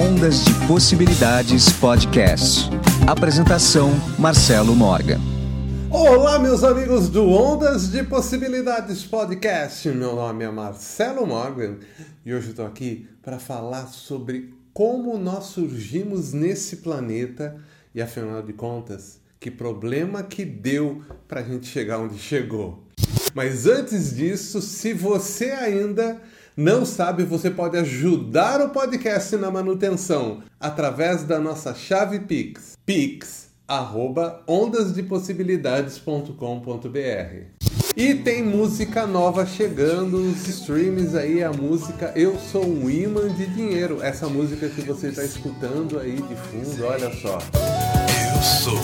Ondas de Possibilidades Podcast. Apresentação: Marcelo Morgan. Olá, meus amigos do Ondas de Possibilidades Podcast. Meu nome é Marcelo Morgan e hoje estou aqui para falar sobre como nós surgimos nesse planeta e, afinal de contas, que problema que deu para a gente chegar onde chegou. Mas antes disso, se você ainda não sabe, você pode ajudar o podcast na manutenção através da nossa chave Pix. Pix arroba ondasdepossibilidades.com.br E tem música nova chegando nos streams aí, a música Eu Sou um Imã de Dinheiro. Essa música que você está escutando aí de fundo, olha só. Eu sou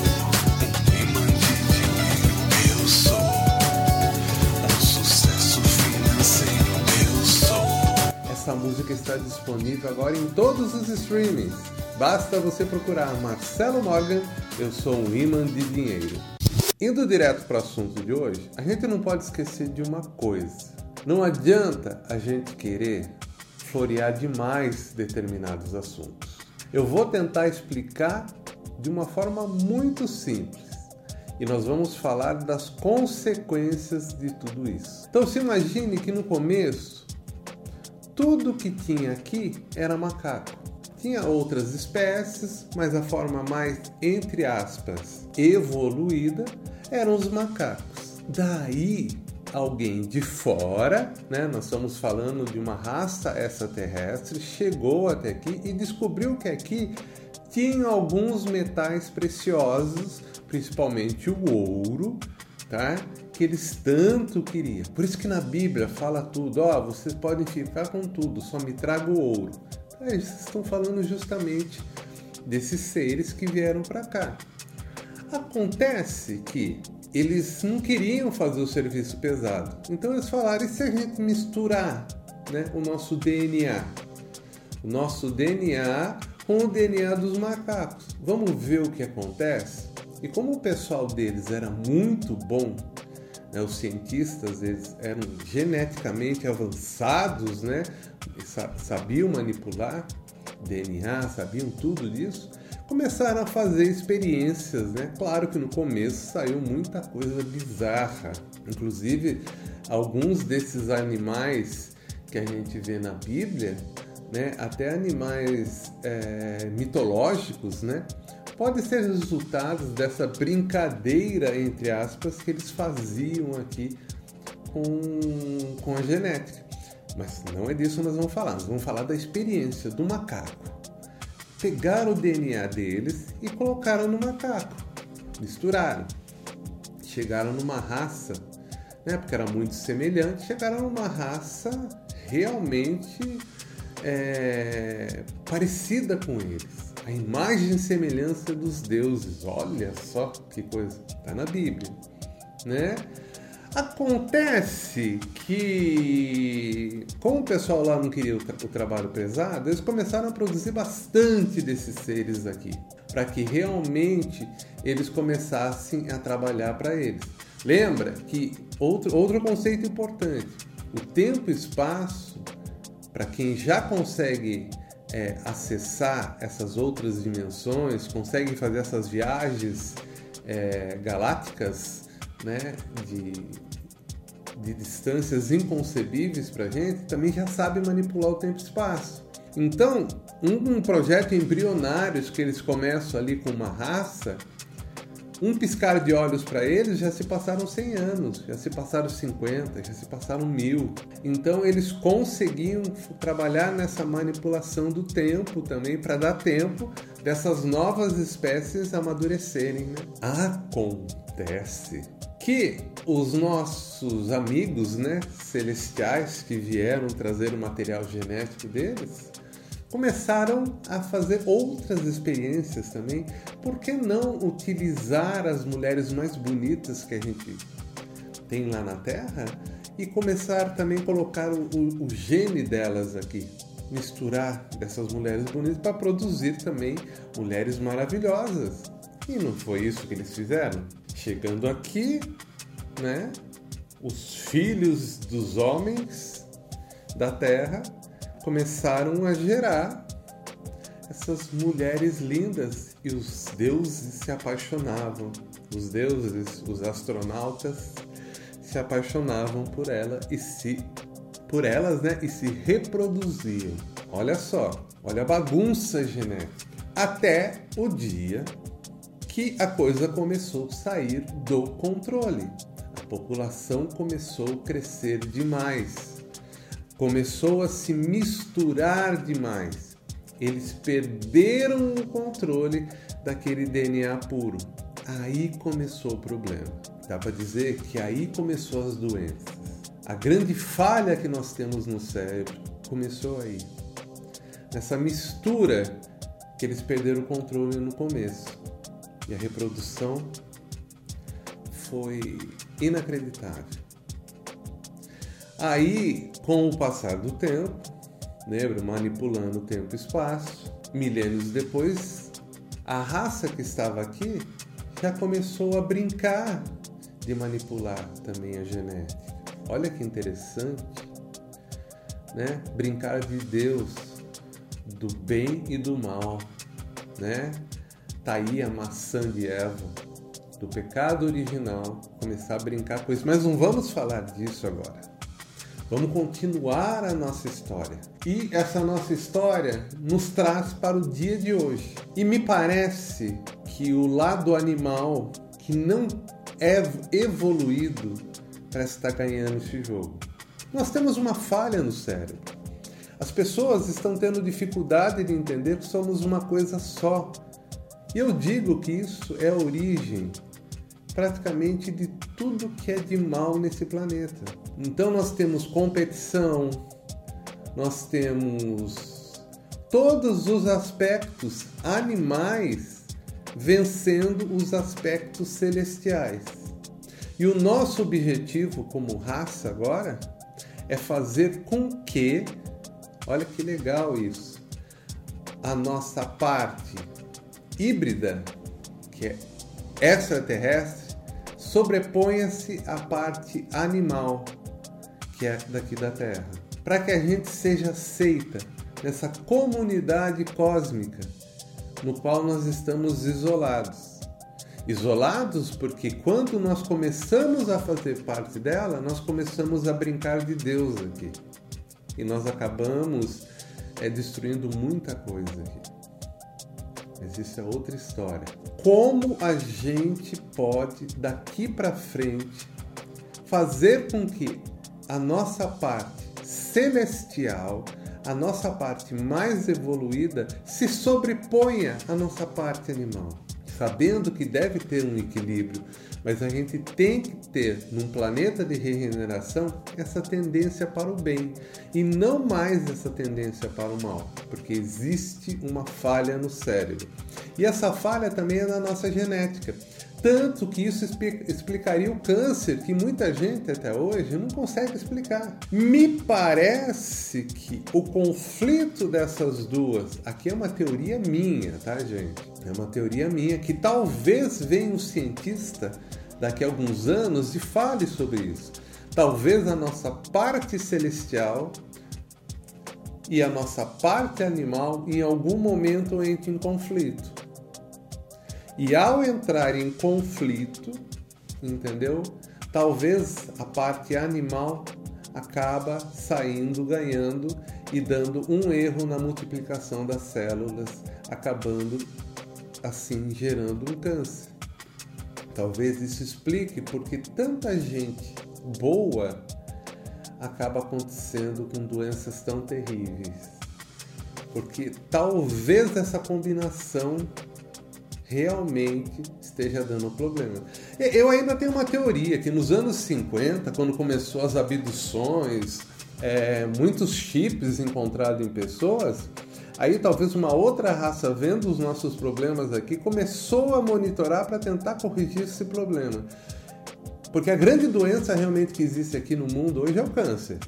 música está disponível agora em todos os streamings. Basta você procurar Marcelo Morgan, eu sou um imã de dinheiro. Indo direto para o assunto de hoje, a gente não pode esquecer de uma coisa. Não adianta a gente querer florear demais determinados assuntos. Eu vou tentar explicar de uma forma muito simples e nós vamos falar das consequências de tudo isso. Então se imagine que no começo tudo que tinha aqui era macaco. Tinha outras espécies, mas a forma mais, entre aspas, evoluída eram os macacos. Daí, alguém de fora, né, nós estamos falando de uma raça extraterrestre, chegou até aqui e descobriu que aqui tinha alguns metais preciosos, principalmente o ouro, tá? Que eles tanto queriam. Por isso que na Bíblia fala tudo, ó, vocês podem ficar com tudo, só me traga o ouro. Aí eles estão falando justamente desses seres que vieram para cá. Acontece que eles não queriam fazer o serviço pesado. Então eles falaram: e se a gente misturar né, o nosso DNA? O nosso DNA com o DNA dos macacos. Vamos ver o que acontece? E como o pessoal deles era muito bom, né, os cientistas eles eram geneticamente avançados, né, sabiam manipular DNA, sabiam tudo disso, começaram a fazer experiências, né? Claro que no começo saiu muita coisa bizarra, inclusive alguns desses animais que a gente vê na Bíblia, né? Até animais é, mitológicos, né? Pode ser resultados dessa brincadeira entre aspas que eles faziam aqui com, com a genética. Mas não é disso que nós vamos falar. Nós vamos falar da experiência do macaco pegaram o DNA deles e colocaram no macaco, misturaram. Chegaram numa raça, né, porque era muito semelhante, chegaram numa raça realmente é, parecida com eles. A imagem e semelhança dos deuses. Olha só que coisa. Está na Bíblia. Né? Acontece que, como o pessoal lá não queria o, tra o trabalho pesado, eles começaram a produzir bastante desses seres aqui, para que realmente eles começassem a trabalhar para eles. Lembra que outro, outro conceito importante: o tempo e espaço, para quem já consegue é, acessar essas outras dimensões, consegue fazer essas viagens é, galácticas né, de, de distâncias inconcebíveis para a gente, também já sabe manipular o tempo e espaço. Então, um, um projeto embrionário que eles começam ali com uma raça, um piscar de olhos para eles já se passaram 100 anos, já se passaram 50, já se passaram mil. Então eles conseguiam trabalhar nessa manipulação do tempo também para dar tempo dessas novas espécies amadurecerem. Né? Acontece que os nossos amigos, né, celestiais que vieram trazer o material genético deles, começaram a fazer outras experiências também. Por que não utilizar as mulheres mais bonitas que a gente tem lá na Terra e começar também a colocar o, o, o gene delas aqui? Misturar dessas mulheres bonitas para produzir também mulheres maravilhosas. E não foi isso que eles fizeram? Chegando aqui, né? Os filhos dos homens da terra começaram a gerar essas mulheres lindas e os deuses se apaixonavam. Os deuses, os astronautas se apaixonavam por ela e se por elas, né, e se reproduziam. Olha só, olha a bagunça genética. Até o dia que a coisa começou a sair do controle. A população começou a crescer demais. Começou a se misturar demais. Eles perderam o controle daquele DNA puro. Aí começou o problema. Dá para dizer que aí começou as doenças. A grande falha que nós temos no cérebro começou aí. Nessa mistura que eles perderam o controle no começo. E a reprodução foi inacreditável. Aí, com o passar do tempo, lembra, manipulando o tempo e espaço, milênios depois, a raça que estava aqui já começou a brincar de manipular também a genética. Olha que interessante, né? Brincar de Deus, do bem e do mal, né? Tá aí a maçã de Eva, do pecado original, começar a brincar com isso. Mas não vamos falar disso agora. Vamos continuar a nossa história. E essa nossa história nos traz para o dia de hoje. E me parece que o lado animal que não é evoluído parece estar ganhando esse jogo. Nós temos uma falha no cérebro. As pessoas estão tendo dificuldade de entender que somos uma coisa só. E eu digo que isso é a origem praticamente de tudo que é de mal nesse planeta. Então nós temos competição, nós temos todos os aspectos animais vencendo os aspectos celestiais. E o nosso objetivo como raça agora é fazer com que, olha que legal isso, a nossa parte híbrida, que é extraterrestre, sobreponha-se à parte animal, que é daqui da Terra, para que a gente seja aceita nessa comunidade cósmica no qual nós estamos isolados isolados porque quando nós começamos a fazer parte dela, nós começamos a brincar de Deus aqui. E nós acabamos é, destruindo muita coisa aqui. Mas isso é outra história. Como a gente pode daqui para frente fazer com que a nossa parte celestial, a nossa parte mais evoluída se sobreponha à nossa parte animal? Sabendo que deve ter um equilíbrio, mas a gente tem que ter, num planeta de regeneração, essa tendência para o bem e não mais essa tendência para o mal, porque existe uma falha no cérebro. E essa falha também é na nossa genética. Tanto que isso explicaria o câncer, que muita gente até hoje não consegue explicar. Me parece que o conflito dessas duas, aqui é uma teoria minha, tá, gente? É uma teoria minha que talvez venha um cientista daqui a alguns anos e fale sobre isso. Talvez a nossa parte celestial e a nossa parte animal em algum momento entre em conflito. E ao entrar em conflito, entendeu? Talvez a parte animal acaba saindo ganhando e dando um erro na multiplicação das células, acabando assim gerando um câncer. Talvez isso explique porque tanta gente boa acaba acontecendo com doenças tão terríveis. Porque talvez essa combinação realmente esteja dando problema. Eu ainda tenho uma teoria que nos anos 50, quando começou as abduções, é, muitos chips encontrados em pessoas, aí talvez uma outra raça vendo os nossos problemas aqui começou a monitorar para tentar corrigir esse problema. Porque a grande doença realmente que existe aqui no mundo hoje é o câncer.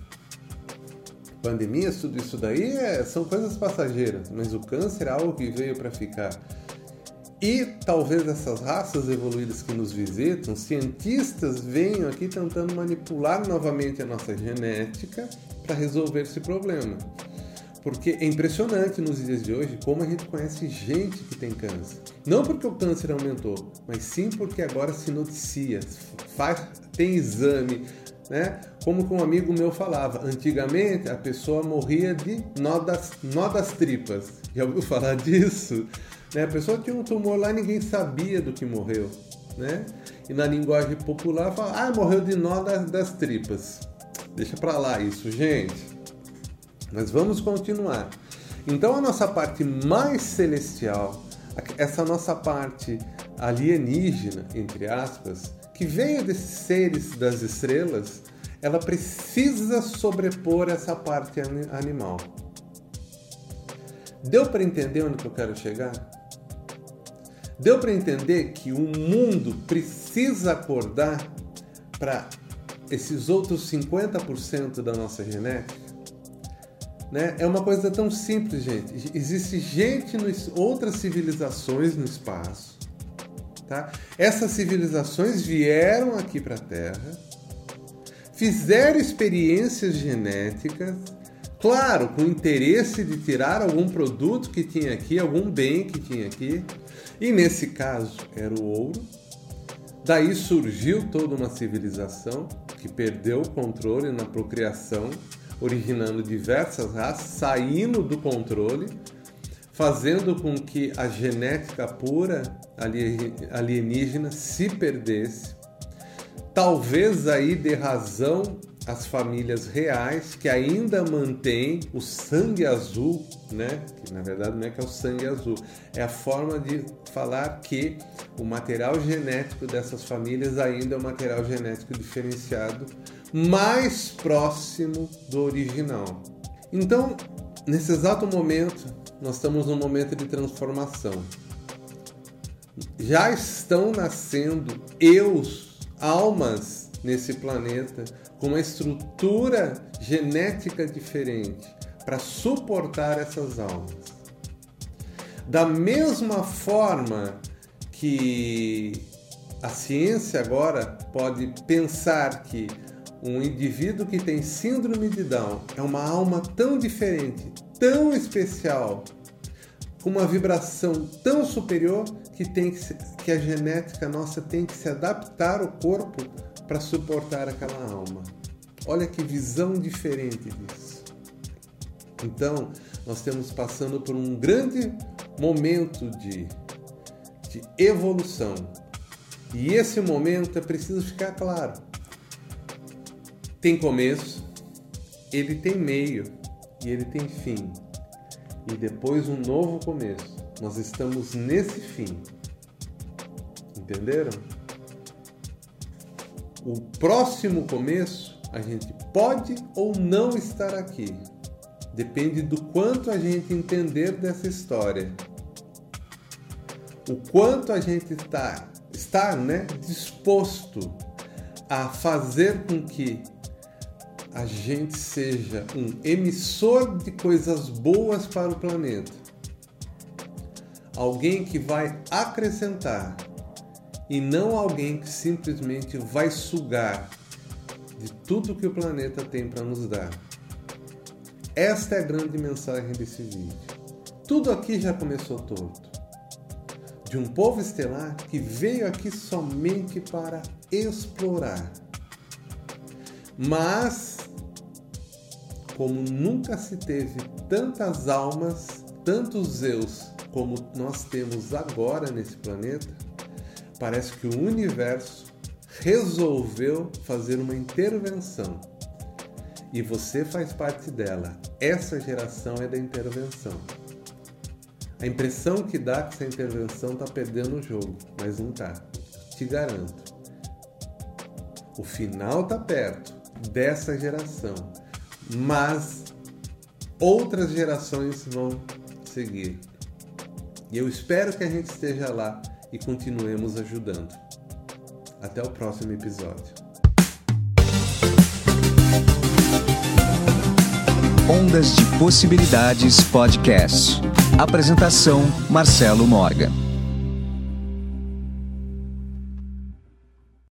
Pandemias, tudo isso daí é, são coisas passageiras, mas o câncer é algo que veio para ficar. E talvez essas raças evoluídas que nos visitam, cientistas venham aqui tentando manipular novamente a nossa genética para resolver esse problema. Porque é impressionante nos dias de hoje como a gente conhece gente que tem câncer. Não porque o câncer aumentou, mas sim porque agora se noticia, faz, tem exame, né? Como que um amigo meu falava, antigamente a pessoa morria de nó das, nó das tripas. Já ouviu falar disso? Né? A pessoa tinha um tumor lá e ninguém sabia do que morreu. Né? E na linguagem popular fala, ah, morreu de nó das, das tripas. Deixa pra lá isso, gente. Mas vamos continuar. Então a nossa parte mais celestial, essa nossa parte alienígena, entre aspas, que veio desses seres das estrelas, ela precisa sobrepor essa parte animal. Deu para entender onde eu quero chegar? Deu para entender que o mundo precisa acordar para esses outros 50% da nossa genética? Né? É uma coisa tão simples, gente. Existe gente, nos, outras civilizações no espaço. Tá? Essas civilizações vieram aqui para a Terra, fizeram experiências genéticas, claro, com interesse de tirar algum produto que tinha aqui, algum bem que tinha aqui, e nesse caso era o ouro. Daí surgiu toda uma civilização que perdeu o controle na procriação originando diversas raças, saindo do controle, fazendo com que a genética pura alienígena se perdesse. Talvez aí dê razão às famílias reais que ainda mantêm o sangue azul, né? Que na verdade não é que é o sangue azul, é a forma de falar que o material genético dessas famílias ainda é um material genético diferenciado mais próximo do original. Então, nesse exato momento, nós estamos num momento de transformação. Já estão nascendo eus, almas nesse planeta com uma estrutura genética diferente para suportar essas almas. Da mesma forma que a ciência agora pode pensar que um indivíduo que tem síndrome de Down é uma alma tão diferente, tão especial, com uma vibração tão superior que, tem que, se, que a genética nossa tem que se adaptar ao corpo para suportar aquela alma. Olha que visão diferente disso. Então, nós estamos passando por um grande momento de, de evolução. E esse momento é preciso ficar claro tem começo, ele tem meio e ele tem fim. E depois um novo começo. Nós estamos nesse fim. Entenderam? O próximo começo, a gente pode ou não estar aqui. Depende do quanto a gente entender dessa história. O quanto a gente está, está né, disposto a fazer com que a gente seja um emissor de coisas boas para o planeta. Alguém que vai acrescentar e não alguém que simplesmente vai sugar de tudo que o planeta tem para nos dar. Esta é a grande mensagem desse vídeo. Tudo aqui já começou torto. De um povo estelar que veio aqui somente para explorar. Mas como nunca se teve tantas almas, tantos Zeus como nós temos agora nesse planeta, parece que o universo resolveu fazer uma intervenção. E você faz parte dela. Essa geração é da intervenção. A impressão que dá que essa intervenção está perdendo o jogo, mas não está. Te garanto. O final está perto dessa geração mas outras gerações vão seguir. E eu espero que a gente esteja lá e continuemos ajudando. Até o próximo episódio. Ondas de Possibilidades Podcast. Apresentação: Marcelo Morgan.